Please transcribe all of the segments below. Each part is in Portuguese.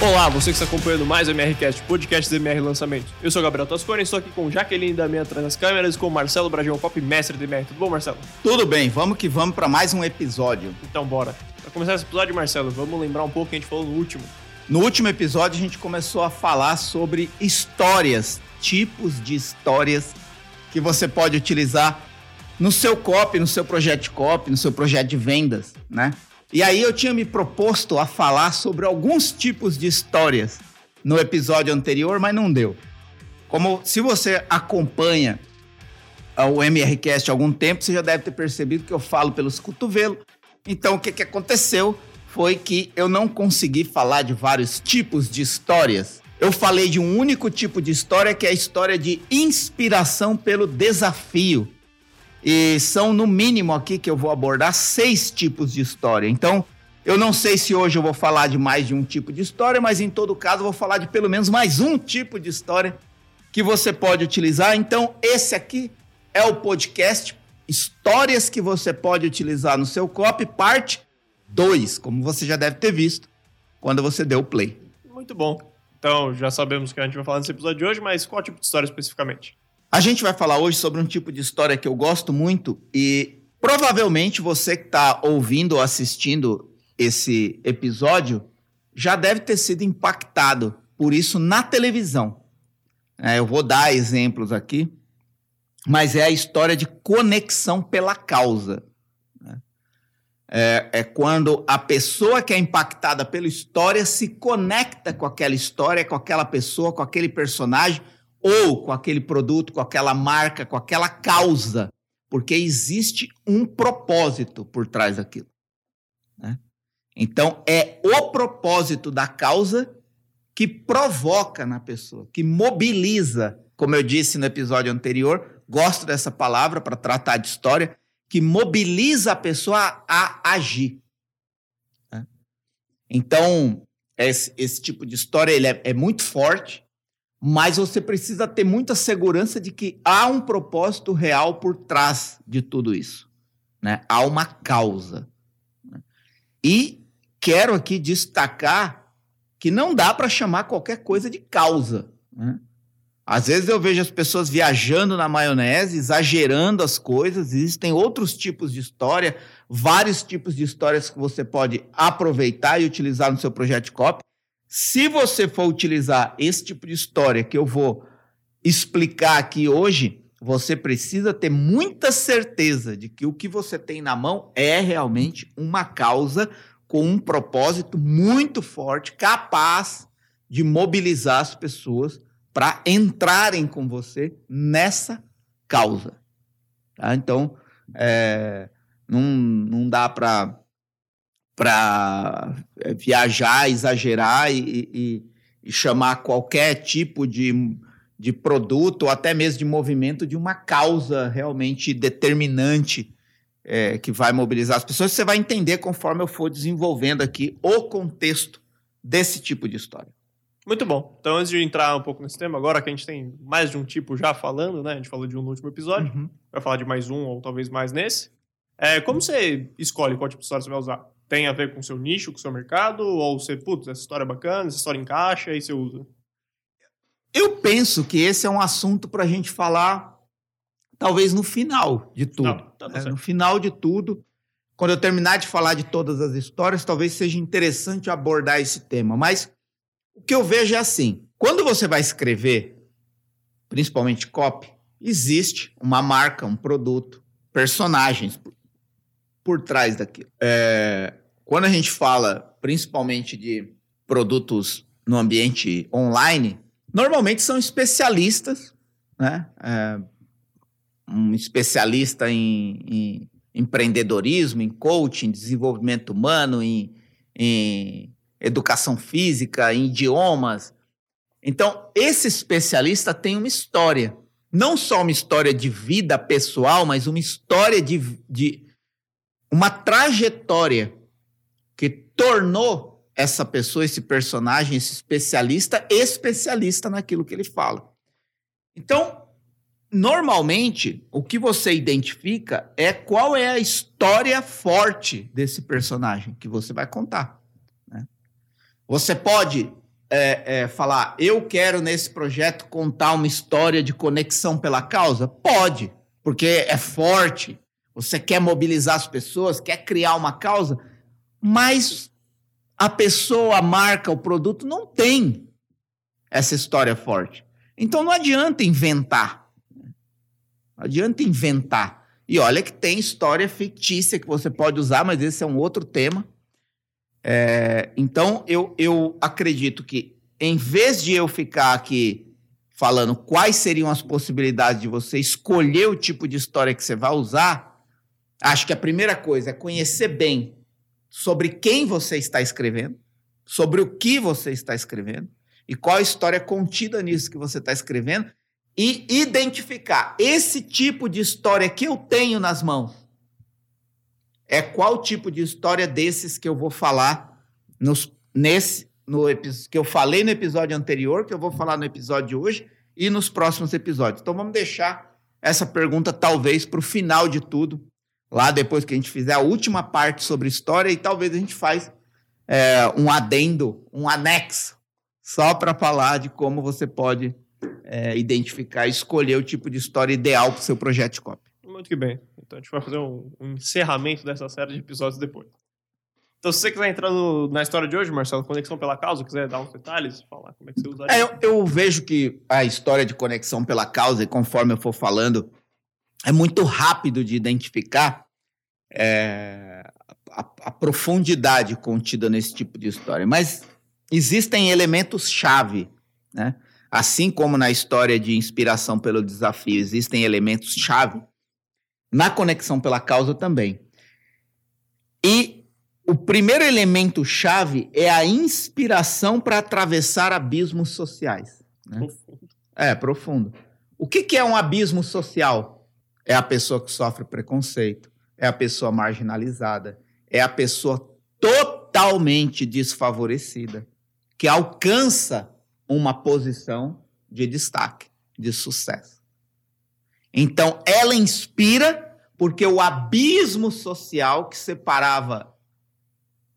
Olá, você que está acompanhando mais o MRCast, podcast do MR Lançamento. Eu sou o Gabriel Tascone, estou aqui com Jaqueline da minha atrás das câmeras e com o Marcelo Brajão Pop, mestre do MR. Tudo bom, Marcelo? Tudo bem, vamos que vamos para mais um episódio. Então bora. Para começar esse episódio, Marcelo, vamos lembrar um pouco o que a gente falou no último. No último episódio a gente começou a falar sobre histórias, tipos de histórias que você pode utilizar no seu copy, no seu projeto de copy, no seu projeto de vendas, né? E aí eu tinha me proposto a falar sobre alguns tipos de histórias no episódio anterior, mas não deu. Como se você acompanha o MRCast há algum tempo, você já deve ter percebido que eu falo pelos cotovelos. Então o que, que aconteceu foi que eu não consegui falar de vários tipos de histórias. Eu falei de um único tipo de história, que é a história de inspiração pelo desafio. E são, no mínimo, aqui que eu vou abordar seis tipos de história. Então, eu não sei se hoje eu vou falar de mais de um tipo de história, mas em todo caso, eu vou falar de pelo menos mais um tipo de história que você pode utilizar. Então, esse aqui é o podcast Histórias que você pode utilizar no seu copy, parte 2, como você já deve ter visto quando você deu o play. Muito bom. Então, já sabemos que a gente vai falar nesse episódio de hoje, mas qual tipo de história especificamente? A gente vai falar hoje sobre um tipo de história que eu gosto muito e provavelmente você que está ouvindo ou assistindo esse episódio já deve ter sido impactado por isso na televisão. É, eu vou dar exemplos aqui, mas é a história de conexão pela causa. Né? É, é, quando a pessoa que é impactada pela história se conecta com aquela história, com aquela pessoa, com aquele personagem ou com aquele produto, com aquela marca, com aquela causa, porque existe um propósito por trás daquilo. Né? Então, é o propósito da causa que provoca na pessoa, que mobiliza, como eu disse no episódio anterior, gosto dessa palavra para tratar de história, que mobiliza a pessoa a, agir. Né? Então, esse, esse, tipo de história ele é, é muito forte, mas você precisa ter muita segurança de que há um propósito real por trás de tudo isso. Né? Há uma causa. Né? E quero aqui destacar que não dá para chamar qualquer coisa de causa. Né? Às vezes eu vejo as pessoas viajando na maionese, exagerando as coisas. Existem outros tipos de história, vários tipos de histórias que você pode aproveitar e utilizar no seu projeto de copy. Se você for utilizar esse tipo de história que eu vou explicar aqui hoje, você precisa ter muita certeza de que o que você tem na mão é realmente uma causa com um propósito muito forte, capaz de mobilizar as pessoas para entrarem com você nessa causa. Tá? Então, é, não, não dá para para eh, viajar, exagerar e, e, e, chamar qualquer tipo de, de produto ou até mesmo de movimento de uma causa realmente determinante é, que vai mobilizar as pessoas. Você vai entender conforme eu for desenvolvendo aqui o contexto desse tipo de história. Muito bom. Então, antes de entrar um pouco nesse tema, agora que a gente tem mais de um tipo já falando, né? A gente falou de um no último episódio, uhum. vai falar de mais um ou talvez mais nesse. É, como você escolhe qual tipo de história você vai usar? tem a ver com o seu nicho, com o seu mercado? Ou você, putz, essa história é bacana, essa história encaixa e você usa? Eu penso que esse é um assunto para a gente falar, talvez no final de tudo. Não, tá é, no final de tudo, quando eu terminar de falar de todas as histórias, talvez seja interessante abordar esse tema. Mas o que eu vejo é assim: quando você vai escrever, principalmente copy, existe uma marca, um produto, personagens por trás daquilo. É, quando a gente fala principalmente de produtos no ambiente online, normalmente são especialistas, né? É, um especialista em, em, empreendedorismo, em coaching, desenvolvimento humano, em, em educação física, em idiomas. Então, esse especialista tem uma história. Não só uma história de vida pessoal, mas uma história de, de, uma trajetória que tornou essa pessoa, esse personagem, esse especialista, especialista naquilo que ele fala. Então, normalmente, o que você identifica é qual é a história forte desse personagem que você vai contar. Né? Você pode é, é, falar, eu quero nesse projeto contar uma história de conexão pela causa? Pode, porque é forte. Você quer mobilizar as pessoas, quer criar uma causa, mas a pessoa, a marca, o produto não tem essa história forte. Então não adianta inventar. Não adianta inventar. E olha que tem história fictícia que você pode usar, mas esse é um outro tema. É, então, eu, eu acredito que, em vez de eu ficar aqui falando quais seriam as possibilidades de você escolher o tipo de história que você vai usar, acho que a primeira coisa é conhecer bem sobre quem você está escrevendo, sobre o que você está escrevendo e qual a história contida nisso que você está escrevendo e identificar esse tipo de história que eu tenho nas mãos é qual tipo de história desses que eu vou falar nos, nesse no que eu falei no episódio anterior, que eu vou falar no episódio de hoje e nos próximos episódios. Então vamos deixar essa pergunta talvez para o final de tudo, lá depois que a gente fizer a última parte sobre história e talvez a gente faz é, um adendo, um anexo, só para falar de como você pode é, identificar escolher o tipo de história ideal para o seu projeto de cópia. Muito que bem. Então a gente vai fazer um, um, encerramento dessa série de episódios depois. Então, se você quiser entrar no, na história de hoje, Marcelo, Conexão pela Causa, quiser dar uns detalhes, falar como é que você usaria. É, eu, eu vejo que a história de Conexão pela Causa, e conforme eu for falando, é muito rápido de identificar é, a, a profundidade contida nesse tipo de história. Mas existem elementos-chave, né? Assim como na história de inspiração pelo desafio existem elementos-chave, na conexão pela causa também. E o primeiro elemento-chave é a inspiração para atravessar abismos sociais. Né? Profundo. É, profundo. O que, que é um abismo social? É a pessoa que sofre preconceito, é a pessoa marginalizada, é a pessoa totalmente desfavorecida, que alcança uma posição de destaque, de sucesso. Então, ela inspira porque o abismo social que separava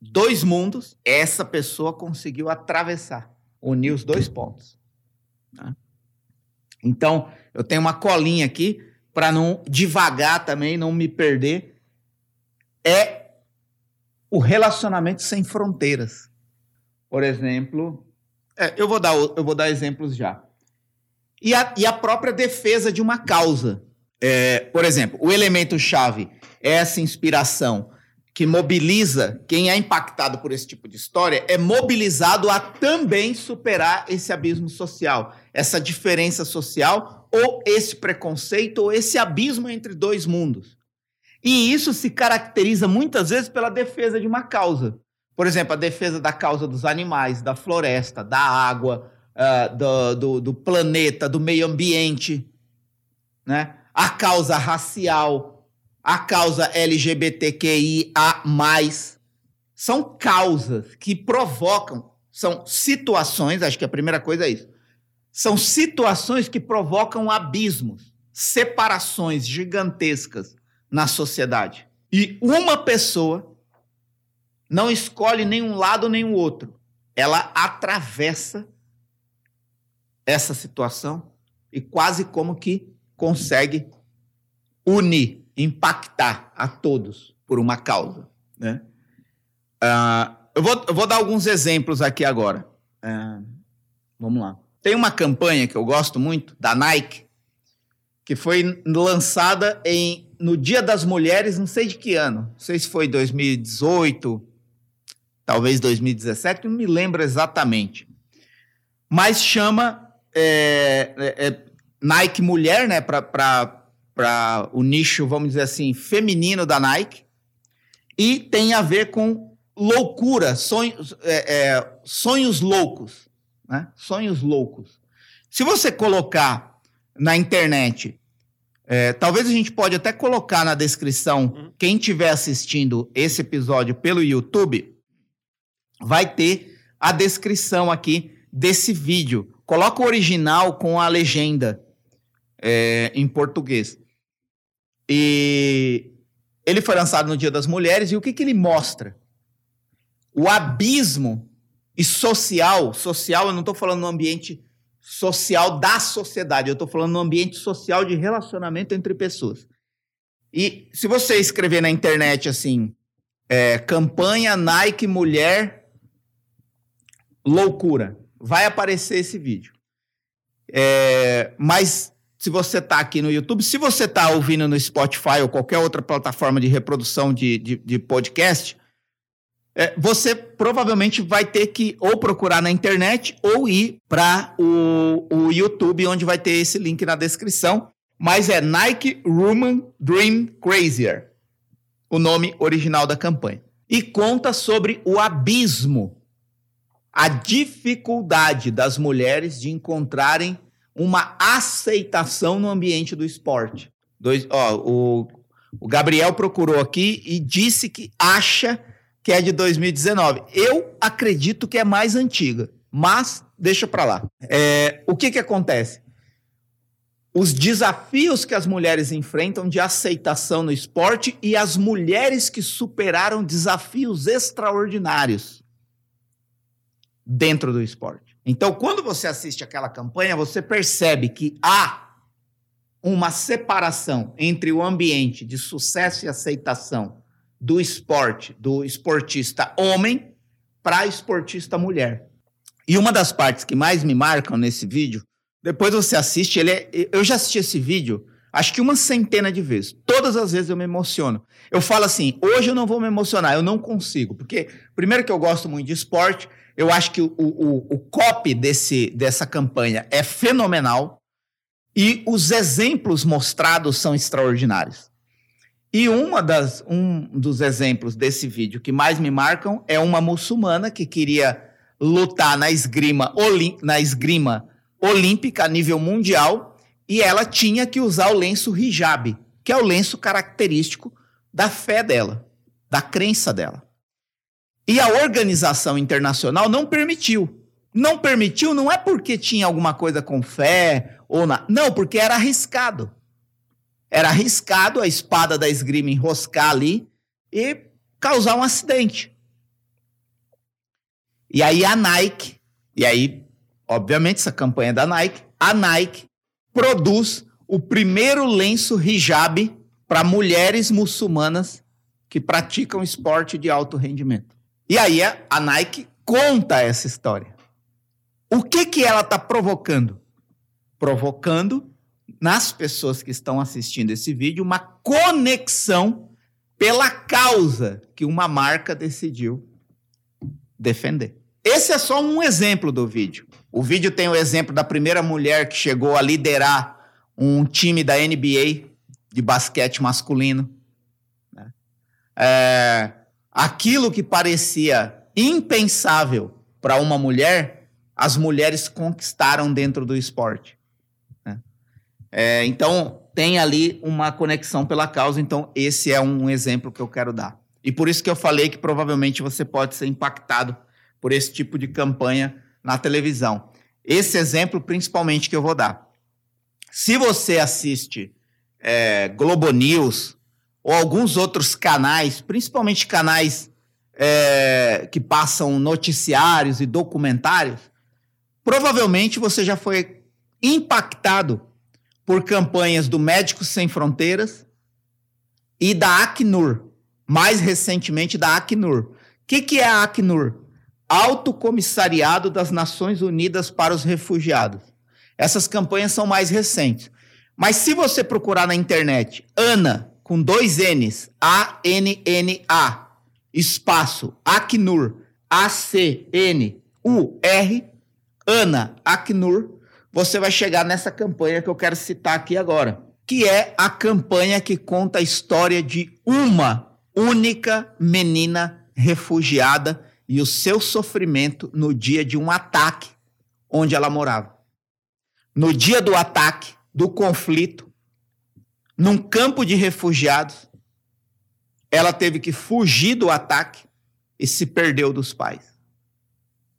dois mundos, essa pessoa conseguiu atravessar, unir os dois pontos. Né? Então, eu tenho uma colinha aqui para não devagar também, não me perder. É o relacionamento sem fronteiras. Por exemplo, é, eu, vou dar, eu vou dar exemplos já. E a, e a própria defesa de uma causa. É, por exemplo, o elemento-chave é essa inspiração que mobiliza quem é impactado por esse tipo de história, é mobilizado a também superar esse abismo social, essa diferença social, ou esse preconceito, ou esse abismo entre dois mundos. E isso se caracteriza muitas vezes pela defesa de uma causa. Por exemplo, a defesa da causa dos animais, da floresta, da água, uh, do, do, do, planeta, do meio ambiente, né? a causa racial, a causa LGBTQIA. São causas que provocam, são situações, acho que a primeira coisa é isso. São situações que provocam abismos, separações gigantescas na sociedade. E uma pessoa não escolhe nenhum lado nem o outro. Ela atravessa essa situação e quase como que consegue unir, impactar a todos por uma causa. Né? Uh, eu, vou, eu vou dar alguns exemplos aqui agora. Uh, vamos lá. Tem uma campanha que eu gosto muito, da Nike, que foi lançada em, no Dia das Mulheres, não sei de que ano, não sei se foi 2018, talvez 2017, não me lembro exatamente. Mas chama é, é, é Nike Mulher, né, para o nicho, vamos dizer assim, feminino da Nike, e tem a ver com loucura, sonhos, é, é, sonhos loucos, né? Sonhos loucos. Se você colocar na internet, é, talvez a gente pode até colocar na descrição, uhum. quem estiver assistindo esse episódio pelo YouTube, vai ter a descrição aqui desse vídeo. Coloca o original com a legenda é, em português. E ele foi lançado no Dia das Mulheres e o que, que ele mostra? O abismo e social, social, eu não estou falando no ambiente social da sociedade, eu estou falando no ambiente social de relacionamento entre pessoas. E se você escrever na internet assim, é, campanha Nike Mulher Loucura, vai aparecer esse vídeo. É, mas se você está aqui no YouTube, se você está ouvindo no Spotify ou qualquer outra plataforma de reprodução de, de, de podcast, é, você provavelmente vai ter que ou procurar na internet ou ir para o, o YouTube, onde vai ter esse link na descrição. Mas é Nike Woman Dream Crazier, o nome original da campanha. E conta sobre o abismo, a dificuldade das mulheres de encontrarem uma aceitação no ambiente do esporte. Dois, ó, o, o Gabriel procurou aqui e disse que acha que é de 2019. Eu acredito que é mais antiga, mas deixa para lá. É, o que, que acontece? Os desafios que as mulheres enfrentam de aceitação no esporte e as mulheres que superaram desafios extraordinários dentro do esporte. Então, quando você assiste aquela campanha, você percebe que há uma separação entre o ambiente de sucesso e aceitação do esporte, do esportista homem para esportista mulher. E uma das partes que mais me marcam nesse vídeo, depois você assiste, ele é, eu já assisti esse vídeo acho que uma centena de vezes. Todas as vezes eu me emociono. Eu falo assim, hoje eu não vou me emocionar, eu não consigo. Porque, primeiro que eu gosto muito de esporte, eu acho que o, o, o copy desse, dessa campanha é fenomenal e os exemplos mostrados são extraordinários. E uma das, um dos exemplos desse vídeo que mais me marcam é uma muçulmana que queria lutar na esgrima, na esgrima olímpica a nível mundial e ela tinha que usar o lenço hijab, que é o lenço característico da fé dela, da crença dela. E a organização internacional não permitiu. Não permitiu não é porque tinha alguma coisa com fé ou na, não, porque era arriscado. Era arriscado a espada da esgrima enroscar ali e causar um acidente. E aí a Nike, e aí, obviamente, essa campanha da Nike, a Nike produz o primeiro lenço hijab para mulheres muçulmanas que praticam esporte de alto rendimento. E aí a Nike conta essa história. O que que ela está provocando? Provocando nas pessoas que estão assistindo esse vídeo uma conexão pela causa que uma marca decidiu defender. Esse é só um exemplo do vídeo. O vídeo tem o exemplo da primeira mulher que chegou a liderar um time da NBA de basquete masculino. Né? É, aquilo que parecia impensável para uma mulher, as mulheres conquistaram dentro do esporte. É, então, tem ali uma conexão pela causa. Então, esse é um exemplo que eu quero dar. E por isso que eu falei que provavelmente você pode ser impactado por esse tipo de campanha na televisão. Esse exemplo, principalmente, que eu vou dar. Se você assiste é, Globo News ou alguns outros canais, principalmente canais é, que passam noticiários e documentários, provavelmente você já foi impactado por campanhas do Médicos Sem Fronteiras e da Acnur, mais recentemente da Acnur. O que, que é a Acnur? Alto Comissariado das Nações Unidas para os Refugiados. Essas campanhas são mais recentes. Mas se você procurar na internet, ANA, com dois N's, A-N-N-A, espaço, Acnur, A-C-N-U-R, ANA, Acnur, você vai chegar nessa campanha que eu quero citar aqui agora, que é a campanha que conta a história de uma única menina refugiada e o seu sofrimento no dia de um ataque onde ela morava. No dia do ataque, do conflito, num campo de refugiados, ela teve que fugir do ataque e se perdeu dos pais,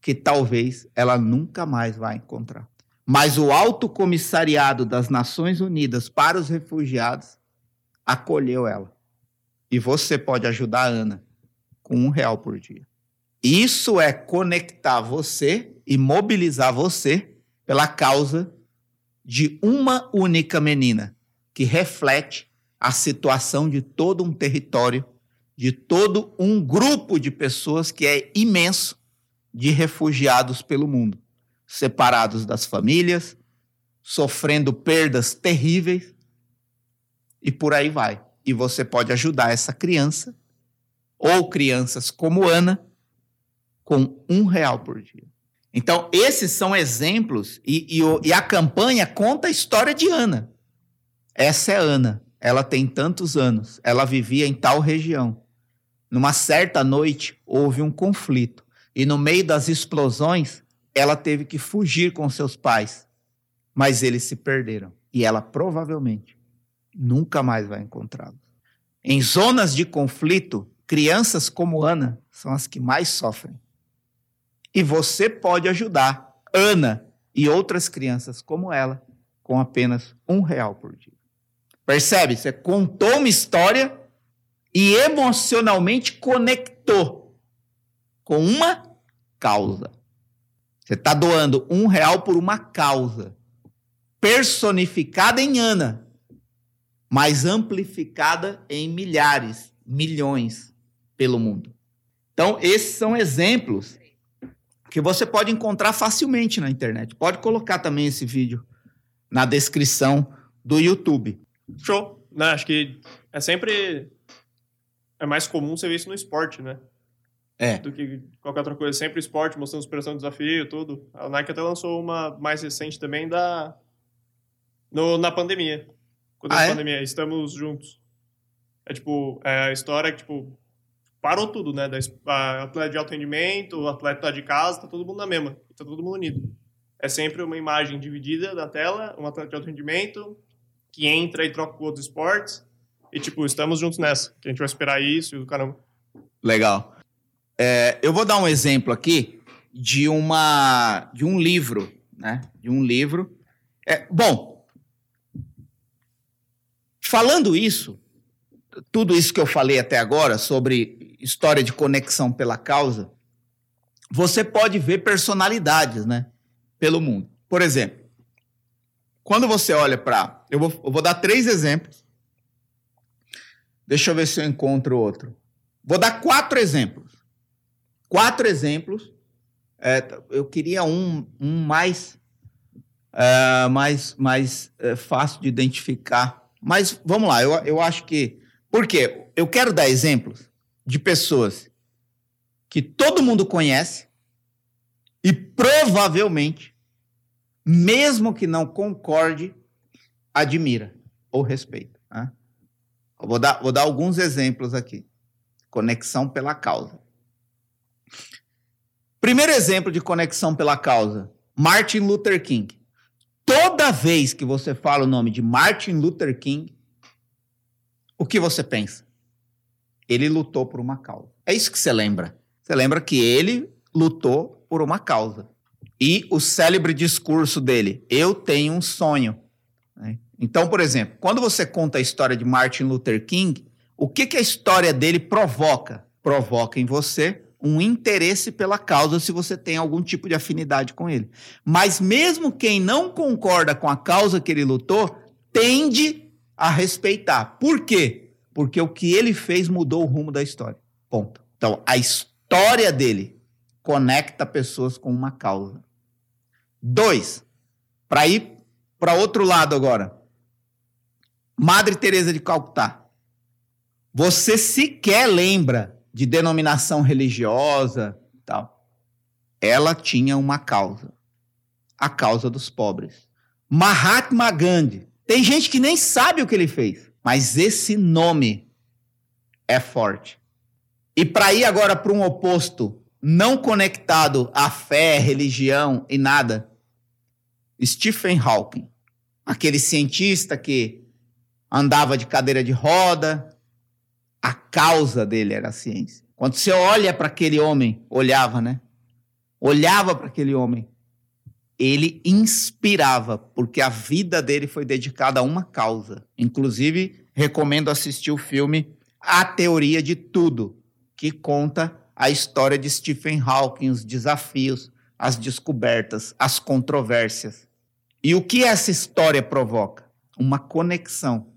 que talvez ela nunca mais vai encontrar. Mas o Alto Comissariado das Nações Unidas para os Refugiados acolheu ela. E você pode ajudar a Ana com um real por dia. Isso é conectar você e mobilizar você pela causa de uma única menina que reflete a situação de todo um território, de todo um grupo de pessoas que é imenso de refugiados pelo mundo, separados das famílias, sofrendo perdas terríveis e por aí vai. E você pode ajudar essa criança ou crianças como Ana com um real por dia. Então, esses são exemplos, e, e, e, a campanha conta a história de Ana. Essa é Ana. Ela tem tantos anos. Ela vivia em tal região. Numa certa noite, houve um conflito. E no meio das explosões, ela teve que fugir com seus pais. Mas eles se perderam. E ela provavelmente nunca mais vai encontrá-los. Em zonas de conflito, crianças como Ana são as que mais sofrem. E você pode ajudar Ana e outras crianças como ela com apenas um real por dia. Percebe? Você contou uma história e emocionalmente conectou com uma causa. Você está doando um real por uma causa personificada em Ana, mas amplificada em milhares, milhões pelo mundo. Então, esses são exemplos que você pode encontrar facilmente na internet. Pode colocar também esse vídeo na descrição do YouTube. Show. Não, acho que é sempre é mais comum você ver isso no esporte, né? É. Do que qualquer outra coisa. Sempre esporte, mostrando superação do desafio, tudo. A Nike até lançou uma mais recente também da no, na pandemia. Quando ah, a é? pandemia, estamos juntos. É tipo, é a história que, tipo, parou tudo, né? Da, a atleta de alto rendimento, o atleta de casa, tá todo mundo na mesma. Tá todo mundo unido. É sempre uma imagem dividida da tela, um atleta de alto rendimento que entra e troca com outros esportes. E, tipo, estamos juntos nessa. Que a gente vai esperar isso e o caramba. Legal. É, eu vou dar um exemplo aqui de uma de um livro, né? De um livro. É, bom, falando isso, tudo isso que eu falei até agora sobre história de conexão pela causa, você pode ver personalidades, né? Pelo mundo. Por exemplo, quando você olha para. Eu eu vou dar três exemplos. Deixa eu ver se eu encontro outro. Vou dar quatro exemplos. Quatro exemplos. É, eu queria um, um mais, é, mais, mais é, fácil de identificar. Mas vamos lá, eu, eu acho que. Por quê? Eu quero dar exemplos de pessoas que todo mundo conhece e provavelmente, mesmo que não concorde, admira ou respeita. Né? Vou, dar, vou dar alguns exemplos aqui. Conexão pela causa. Primeiro exemplo de conexão pela causa: Martin Luther King. Toda vez que você fala o nome de Martin Luther King, o que você pensa? Ele lutou por uma causa. É isso que você lembra. Você lembra que ele lutou por uma causa. E o célebre discurso dele: Eu tenho um sonho. Né? Então, por exemplo, quando você conta a história de Martin Luther King, o que, que a história dele provoca? Provoca em você um interesse pela causa se você tem algum tipo de afinidade com ele. Mas mesmo quem não concorda com a causa que ele lutou, tende a respeitar. Por quê? porque o que ele fez mudou o rumo da história. Ponto. Então, a história dele conecta pessoas com uma causa. Dois, para ir para outro lado agora. Madre Teresa de Calcutá. Você sequer lembra de denominação religiosa, tal. Ela tinha uma causa. A causa dos pobres. Mahatma Gandhi. Tem gente que nem sabe o que ele fez. Mas esse nome é forte. E para ir agora para um oposto, não conectado à fé, religião e nada, Stephen Hawking, aquele cientista que andava de cadeira de roda, a causa dele era a ciência. Quando você olha para aquele homem, olhava, né? Olhava para aquele homem, ele inspirava, porque a vida dele foi dedicada a uma causa. Inclusive, recomendo assistir o filme A Teoria de Tudo, que conta a história de Stephen Hawking, os desafios, as descobertas, as controvérsias. E o que essa história provoca? Uma conexão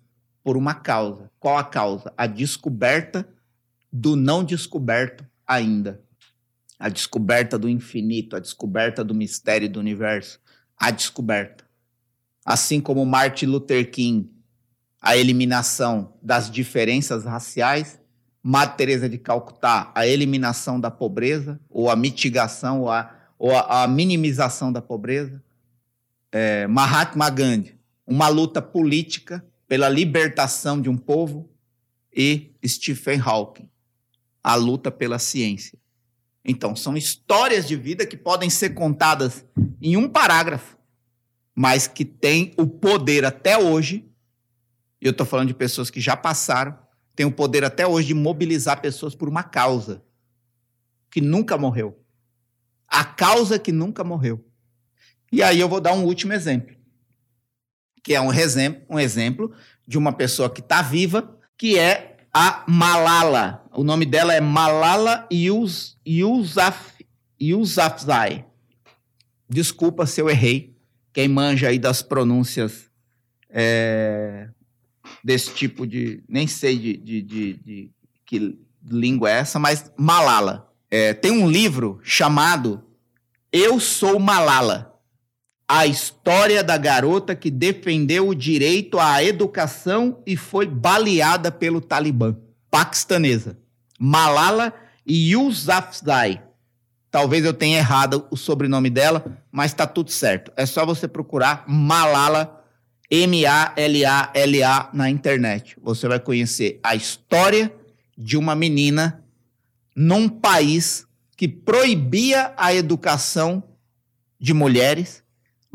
por uma causa. Qual a causa? A descoberta do não descoberto ainda. A descoberta do infinito, a descoberta do mistério do universo, a descoberta. Assim como Martin Luther King, a eliminação das diferenças raciais, Madre Teresa de Calcutá, a eliminação da pobreza, ou a mitigação, ou a, ou a, a minimização da pobreza. É, Mahatma Gandhi, uma luta política pela libertação de um povo. E Stephen Hawking, a luta pela ciência. Então, são histórias de vida que podem ser contadas em um parágrafo, mas que têm o poder até hoje. E eu estou falando de pessoas que já passaram tem o poder até hoje de mobilizar pessoas por uma causa que nunca morreu. A causa que nunca morreu. E aí eu vou dar um último exemplo, que é um, exemplo, um exemplo de uma pessoa que está viva, que é a Malala. O nome dela é Malala Yus, Yousaf, Yousafzai. Desculpa se eu errei. Quem manja aí das pronúncias é, desse tipo de. Nem sei de, de, de, de que língua é essa, mas Malala. É, tem um livro chamado Eu Sou Malala. A história da garota que defendeu o direito à educação e foi baleada pelo Talibã. Paquistanesa. Malala Yousafzai. Talvez eu tenha errado o sobrenome dela, mas está tudo certo. É só você procurar Malala M-A-L-A-L-A na internet. Você vai conhecer a história de uma menina num país que proibia a educação de mulheres,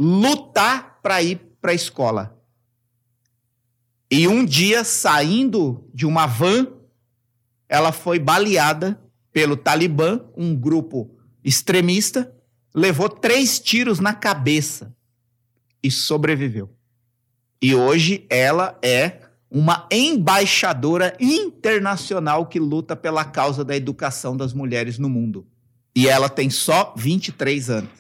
lutar para ir para a escola. E um dia, saindo de uma van, ela foi baleada pelo Talibã, um grupo extremista, levou três tiros na cabeça e sobreviveu. E hoje ela é uma embaixadora internacional que luta pela causa da educação das mulheres no mundo. E ela tem só 23 anos.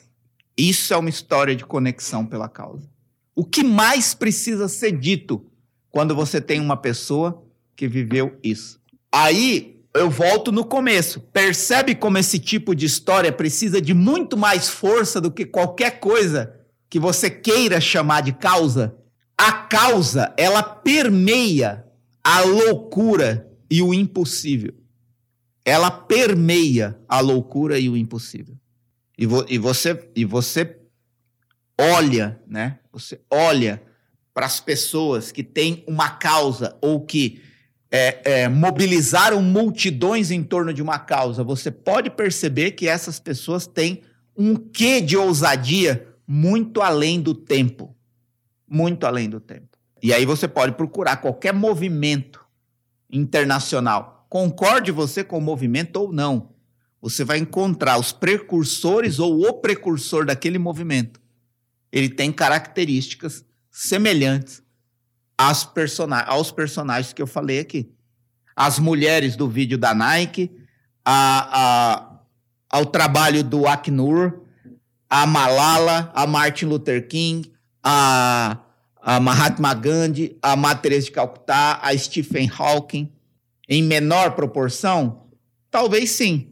Isso é uma história de conexão pela causa. O que mais precisa ser dito quando você tem uma pessoa que viveu isso? Aí eu volto no começo. Percebe como esse tipo de história precisa de muito mais força do que qualquer coisa que você queira chamar de causa? a causa, ela permeia a loucura e o impossível. Ela permeia a loucura e o impossível. E, vo, e você e você olha, né? Você olha para as pessoas que têm uma causa ou que é, é, mobilizaram multidões em torno de uma causa. Você pode perceber que essas pessoas têm um quê de ousadia muito além do tempo muito além do tempo. E aí você pode procurar qualquer movimento internacional. Concorde você com o movimento ou não. Você vai encontrar os precursores ou o precursor daquele movimento. Ele tem características semelhantes person aos personagens que eu falei aqui. As mulheres do vídeo da Nike, a, a, ao trabalho do Acnur, a Malala, a Martin Luther King, a, a Mahatma Gandhi, a Teresa de Calcutá, a Stephen Hawking, em menor proporção? Talvez sim.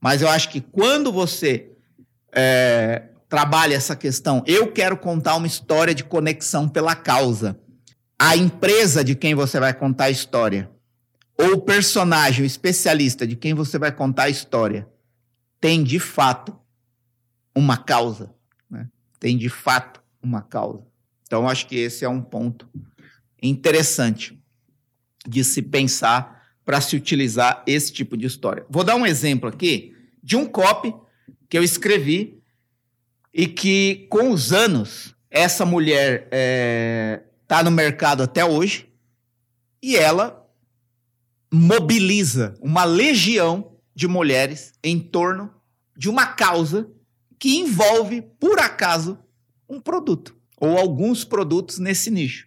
Mas eu acho que quando você é, trabalha essa questão, eu quero contar uma história de conexão pela causa. A empresa de quem você vai contar a história, ou o personagem, o especialista de quem você vai contar a história, tem de fato uma causa. Né? Tem de fato uma causa. Então, acho que esse é um ponto interessante de se pensar para se utilizar esse tipo de história. Vou dar um exemplo aqui de um copy que eu escrevi e que, com os anos, essa mulher está é, tá no mercado até hoje e ela mobiliza uma legião de mulheres em torno de uma causa que envolve, por acaso, um produto ou alguns produtos nesse nicho.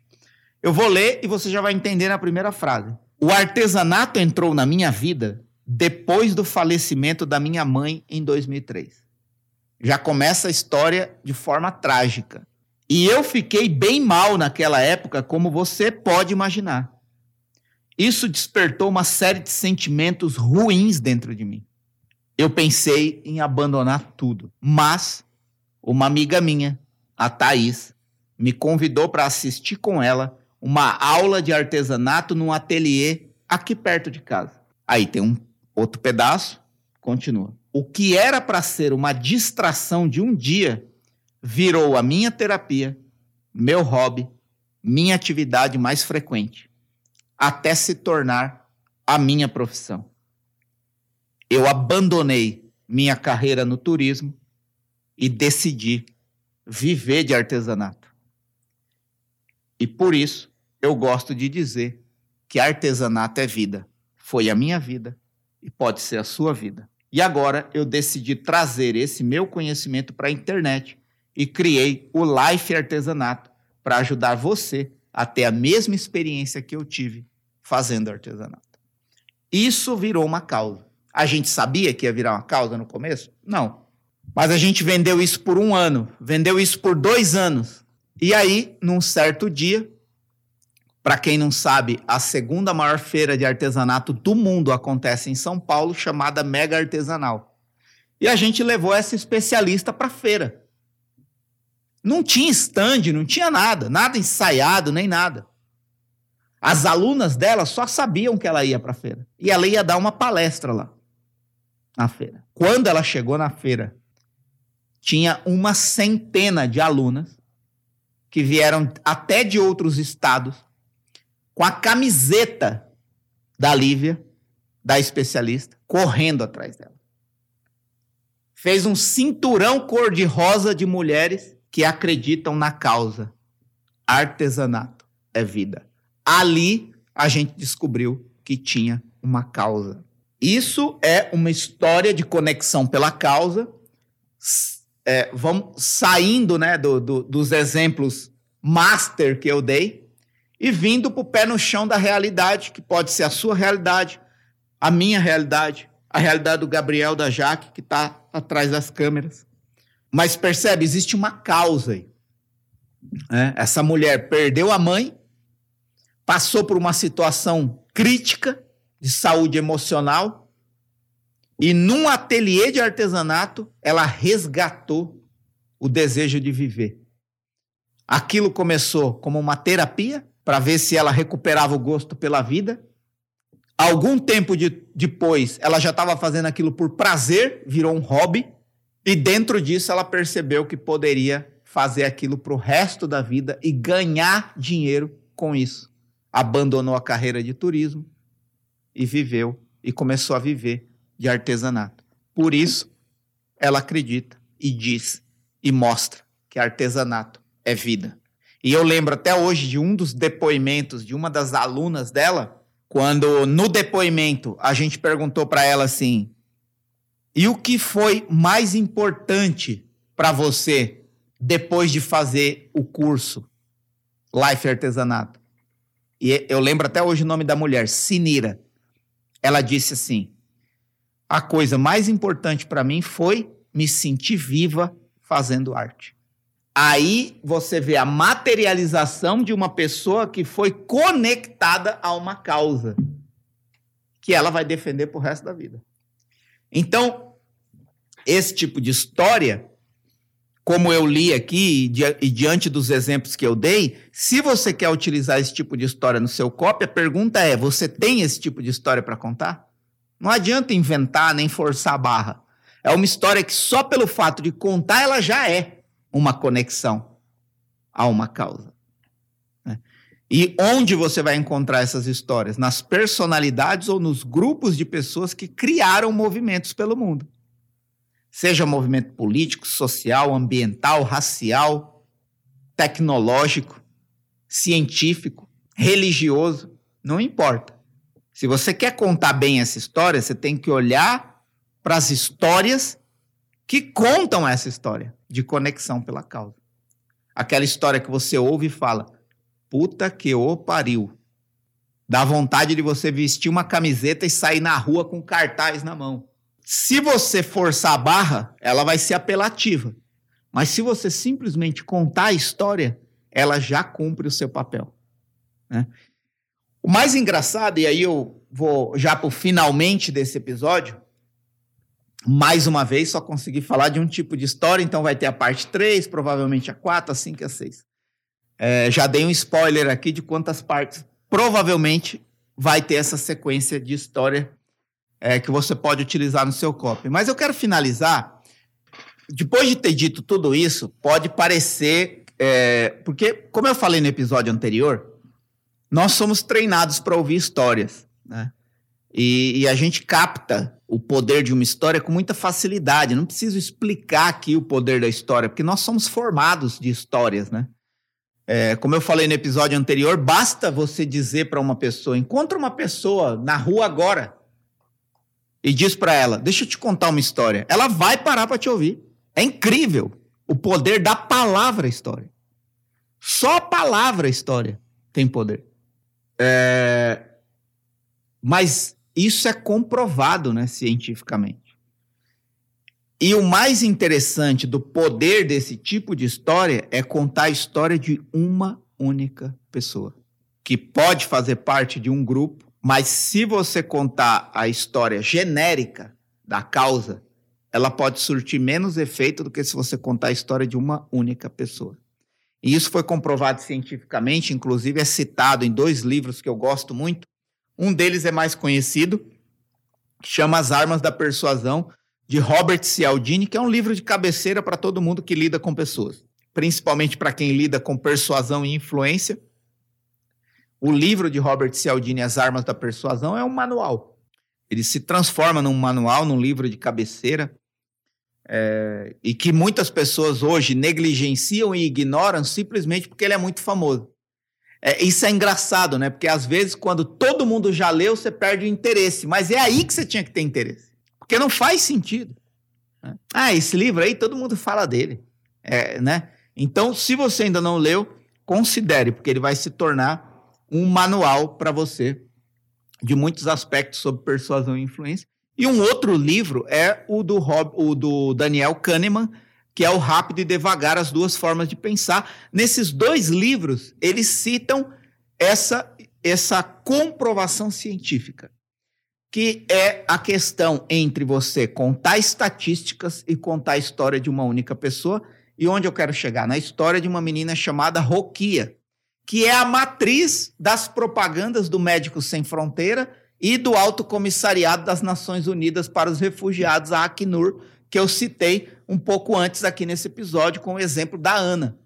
Eu vou ler e você já vai entender na primeira frase. O artesanato entrou na minha vida depois do falecimento da minha mãe em 2003. Já começa a história de forma trágica. E eu fiquei bem mal naquela época, como você pode imaginar. Isso despertou uma série de sentimentos ruins dentro de mim. Eu pensei em abandonar tudo, mas uma amiga minha, a Thaís, me convidou para assistir com ela uma aula de artesanato num ateliê aqui perto de casa. Aí tem um outro pedaço, continua. O que era para ser uma distração de um dia virou a minha terapia, meu hobby, minha atividade mais frequente, até se tornar a minha profissão. Eu abandonei minha carreira no turismo e decidi viver de artesanato. E por isso eu gosto de dizer que artesanato é vida. Foi a minha vida e pode ser a sua vida. E agora eu decidi trazer esse meu conhecimento para a internet e criei o Life Artesanato para ajudar você a ter a mesma experiência que eu tive fazendo artesanato. Isso virou uma causa. A gente sabia que ia virar uma causa no começo? Não. Mas a gente vendeu isso por um ano, vendeu isso por dois anos. E aí, num certo dia, para quem não sabe, a segunda maior feira de artesanato do mundo acontece em São Paulo, chamada Mega Artesanal. E a gente levou essa especialista para a feira. Não tinha stand, não tinha nada, nada ensaiado, nem nada. As alunas dela só sabiam que ela ia para a feira. E ela ia dar uma palestra lá, na feira. Quando ela chegou na feira, tinha uma centena de alunas que vieram até de outros estados com a camiseta da Lívia, da especialista, correndo atrás dela. Fez um cinturão cor-de-rosa de mulheres que acreditam na causa. Artesanato é vida. Ali a gente descobriu que tinha uma causa. Isso é uma história de conexão pela causa. É, vamos saindo né, do, do, dos exemplos master que eu dei e vindo para o pé no chão da realidade, que pode ser a sua realidade, a minha realidade, a realidade do Gabriel, da Jaque, que está atrás das câmeras. Mas percebe, existe uma causa aí. É, essa mulher perdeu a mãe, passou por uma situação crítica de saúde emocional, e num ateliê de artesanato, ela resgatou o desejo de viver. Aquilo começou como uma terapia, para ver se ela recuperava o gosto pela vida. Algum tempo de, depois, ela já estava fazendo aquilo por prazer, virou um hobby. E dentro disso ela percebeu que poderia fazer aquilo para o resto da vida e ganhar dinheiro com isso. Abandonou a carreira de turismo e viveu e começou a viver de artesanato. Por isso, ela acredita e diz e mostra que artesanato é vida. E eu lembro até hoje de um dos depoimentos de uma das alunas dela, quando no depoimento a gente perguntou para ela assim: e o que foi mais importante para você depois de fazer o curso Life Artesanato? E eu lembro até hoje o nome da mulher, Sinira. Ela disse assim: a coisa mais importante para mim foi me sentir viva fazendo arte. Aí você vê a materialização de uma pessoa que foi conectada a uma causa que ela vai defender pro resto da vida. Então, esse tipo de história, como eu li aqui e, e, diante dos exemplos que eu dei, se você quer utilizar esse tipo de história no seu copy, a pergunta é: você tem esse tipo de história para contar? Não adianta inventar nem forçar a barra. É uma história que só pelo fato de contar ela já é uma conexão a uma causa. E onde você vai encontrar essas histórias? Nas personalidades ou nos grupos de pessoas que criaram movimentos pelo mundo. Seja movimento político, social, ambiental, racial, tecnológico, científico, religioso, não importa. Se você quer contar bem essa história, você tem que olhar para as histórias que contam essa história de conexão pela causa. Aquela história que você ouve e fala: puta que o pariu. Dá vontade de você vestir uma camiseta e sair na rua com cartaz na mão. Se você forçar a barra, ela vai ser apelativa. Mas se você simplesmente contar a história, ela já cumpre o seu papel. Né? O mais engraçado, e aí eu vou já para o finalmente desse episódio, mais uma vez só consegui falar de um tipo de história, então vai ter a parte 3, provavelmente a 4, a 5 e a 6. É, já dei um spoiler aqui de quantas partes provavelmente vai ter essa sequência de história é, que você pode utilizar no seu copy. Mas eu quero finalizar. Depois de ter dito tudo isso, pode parecer. É, porque, como eu falei no episódio anterior, nós somos treinados para ouvir histórias. Né? E, e, a gente capta o poder de uma história com muita facilidade. Não preciso explicar aqui o poder da história, porque nós somos formados de histórias, né? É, como eu falei no episódio anterior, basta você dizer para uma pessoa: encontra uma pessoa na rua agora e diz para ela: deixa eu te contar uma história. Ela vai parar para te ouvir. É incrível o poder da palavra história. Só a palavra história tem poder. É... Mas isso é comprovado né, cientificamente. E o mais interessante do poder desse tipo de história é contar a história de uma única pessoa, que pode fazer parte de um grupo, mas se você contar a história genérica da causa, ela pode surtir menos efeito do que se você contar a história de uma única pessoa. E isso foi comprovado cientificamente, inclusive é citado em dois livros que eu gosto muito. Um deles é mais conhecido, chama As Armas da Persuasão, de Robert Cialdini, que é um livro de cabeceira para todo mundo que lida com pessoas, principalmente para quem lida com persuasão e influência. O livro de Robert Cialdini, As Armas da Persuasão, é um manual. Ele se transforma num manual, num livro de cabeceira, é, e que muitas pessoas hoje negligenciam e ignoram simplesmente porque ele é muito famoso. É, isso é engraçado, né? Porque às vezes, quando todo mundo já leu, você perde o interesse. Mas é aí que você tinha que ter interesse. Porque não faz sentido. Né? Ah, esse livro aí, todo mundo fala dele. É, né? Então, se você ainda não leu, considere, porque ele vai se tornar um manual para você de muitos aspectos sobre persuasão e influência. E um outro livro é o do, Rob, o do Daniel Kahneman, que é o Rápido e Devagar, as duas formas de pensar. Nesses dois livros, eles citam essa, essa comprovação científica que é a questão entre você contar estatísticas e contar a história de uma única pessoa. E onde eu quero chegar? Na história de uma menina chamada Roquia, que é a matriz das propagandas do Médicos Sem Fronteira e do Alto Comissariado das Nações Unidas para os Refugiados, a Acnur, que eu citei um pouco antes aqui nesse episódio com o exemplo da Ana,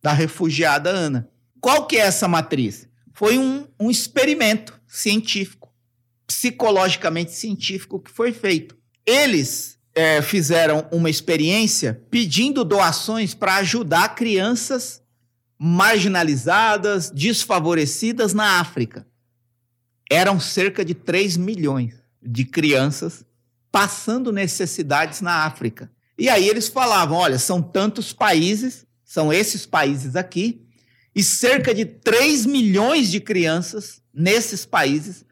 da refugiada Ana. Qual que é essa matriz? Foi um, um experimento científico psicologicamente científico que foi feito. Eles é, fizeram uma experiência pedindo doações para ajudar crianças marginalizadas, desfavorecidas na África. Eram cerca de 3 milhões de crianças passando necessidades na África. E aí eles falavam: olha, são tantos países, são esses países aqui, e cerca de 3 milhões de crianças nesses países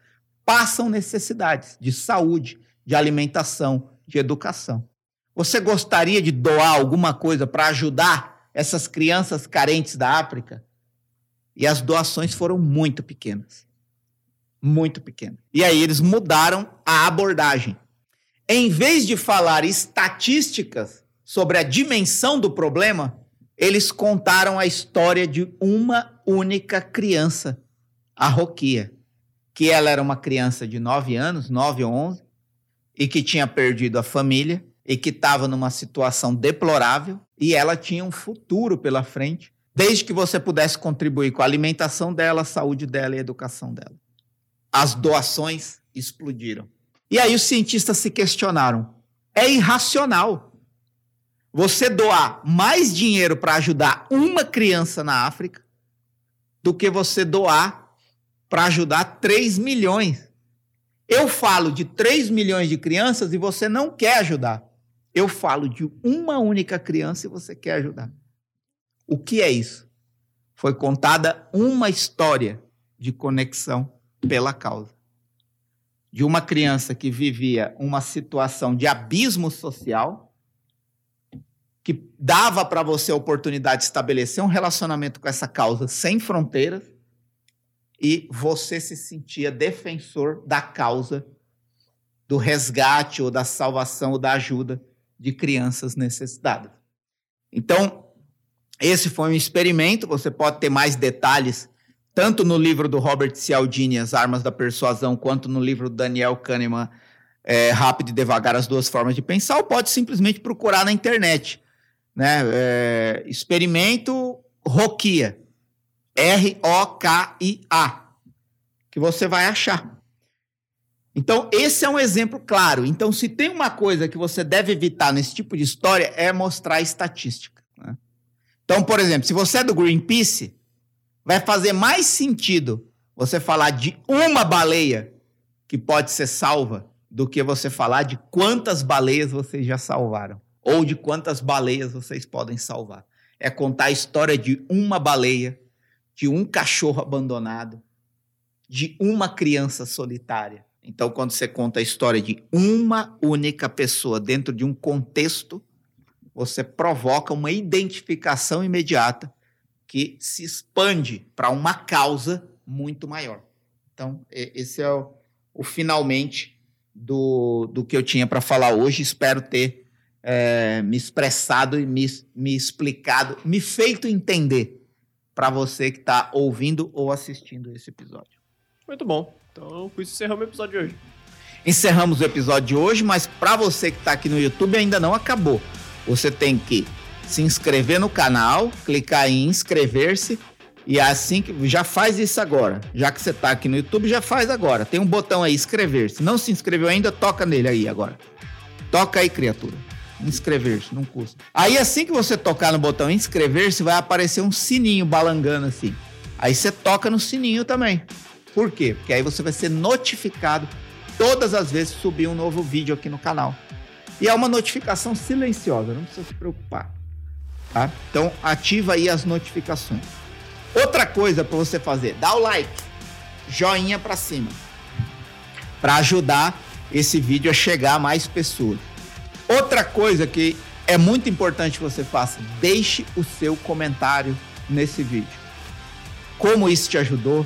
passam necessidades de saúde, de alimentação, de educação. Você gostaria de doar alguma coisa para ajudar essas crianças carentes da África? E as doações foram muito pequenas. Muito pequenas. E aí eles mudaram a abordagem. Em vez de falar estatísticas sobre a dimensão do problema, eles contaram a história de uma única criança, a Roquia que ela era uma criança de 9 anos, 9 ou 11, e que tinha perdido a família e que estava numa situação deplorável e ela tinha um futuro pela frente, desde que você pudesse contribuir com a alimentação dela, a saúde dela e a educação dela. As doações explodiram. E aí os cientistas se questionaram: é irracional você doar mais dinheiro para ajudar uma criança na África do que você doar para ajudar 3 milhões. Eu falo de 3 milhões de crianças e você não quer ajudar. Eu falo de uma única criança e você quer ajudar. O que é isso? Foi contada uma história de conexão pela causa. De uma criança que vivia uma situação de abismo social, que dava para você a oportunidade de estabelecer um relacionamento com essa causa sem fronteiras, e você se sentia defensor da causa do resgate ou da salvação ou da ajuda de crianças necessitadas. Então, esse foi um experimento, você pode ter mais detalhes tanto no livro do Robert Cialdini, As Armas da Persuasão, quanto no livro do Daniel Kahneman, é, Rápido e Devagar, As Duas Formas de Pensar, ou pode simplesmente procurar na internet. Né? É, experimento Rokia, R-O-K-I-A, que você vai achar. Então, esse é um exemplo claro. Então, se tem uma coisa que você deve evitar nesse tipo de história, é mostrar estatística. Né? Então, por exemplo, se você é do Greenpeace, vai fazer mais sentido você falar de uma baleia que pode ser salva do que você falar de quantas baleias vocês já salvaram ou de quantas baleias vocês podem salvar. É contar a história de uma baleia, de um cachorro abandonado, de uma criança solitária. Então, quando você conta a história de uma única pessoa dentro de um contexto, você provoca uma identificação imediata que se expande para uma causa muito maior. Então, esse é o, o finalmente do, do que eu tinha para falar hoje. Espero ter é, me expressado e me, me explicado, me feito entender para você que está ouvindo ou assistindo esse episódio. Muito bom. Então, com isso encerramos o episódio de hoje. Encerramos o episódio de hoje, mas para você que está aqui no YouTube ainda não acabou. Você tem que se inscrever no canal, clicar em inscrever-se e é assim que já faz isso agora. Já que você está aqui no YouTube, já faz agora. Tem um botão aí inscrever-se. Não se inscreveu ainda, toca nele aí agora. Toca aí, criatura. Inscrever-se, não custa. Aí assim que você tocar no botão inscrever-se, vai aparecer um sininho balangando assim. Aí você toca no sininho também. Por quê? Porque aí você vai ser notificado todas as vezes que subir um novo vídeo aqui no canal. E é uma notificação silenciosa, não precisa se preocupar. Tá? Então ativa aí as notificações. Outra coisa para você fazer, dá o like, joinha para cima, para ajudar esse vídeo a chegar a mais pessoas. Outra coisa que é muito importante que você faça, deixe o seu comentário nesse vídeo. Como isso te ajudou?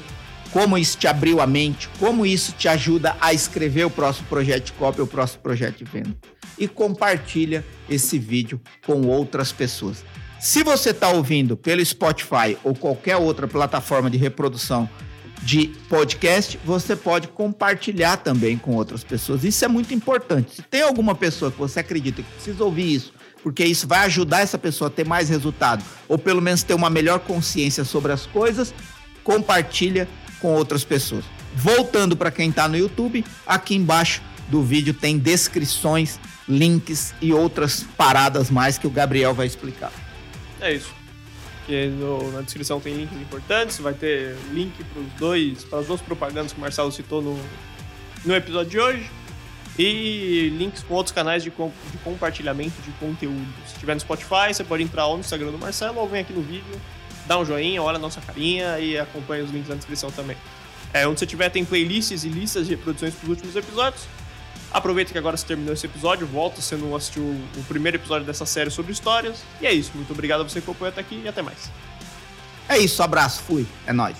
Como isso te abriu a mente? Como isso te ajuda a escrever o próximo projeto de cópia, o próximo projeto de venda? E compartilha esse vídeo com outras pessoas. Se você está ouvindo pelo Spotify ou qualquer outra plataforma de reprodução de podcast, você pode compartilhar também com outras pessoas. Isso é muito importante. Se tem alguma pessoa que você acredita que precisa ouvir isso, porque isso vai ajudar essa pessoa a ter mais resultado, ou pelo menos ter uma melhor consciência sobre as coisas, compartilha com outras pessoas. Voltando para quem está no YouTube, aqui embaixo do vídeo tem descrições, links e outras paradas mais que o Gabriel vai explicar. É isso. Que no, na descrição tem links importantes, vai ter link para os dois, para as duas propagandas que o Marcelo citou no, no episódio de hoje. E links com outros canais de, de compartilhamento de conteúdo. Se tiver no Spotify, você pode entrar ou no Instagram do Marcelo ou vem aqui no vídeo, dá um joinha, olha a nossa carinha e acompanha os links na descrição também. É, onde você tiver tem playlists e listas de reproduções dos últimos episódios. Aproveita que agora você terminou esse episódio, volta se não assistiu o primeiro episódio dessa série sobre histórias. E é isso. Muito obrigado a você que acompanhou até aqui e até mais. É isso, abraço, fui. É nóis.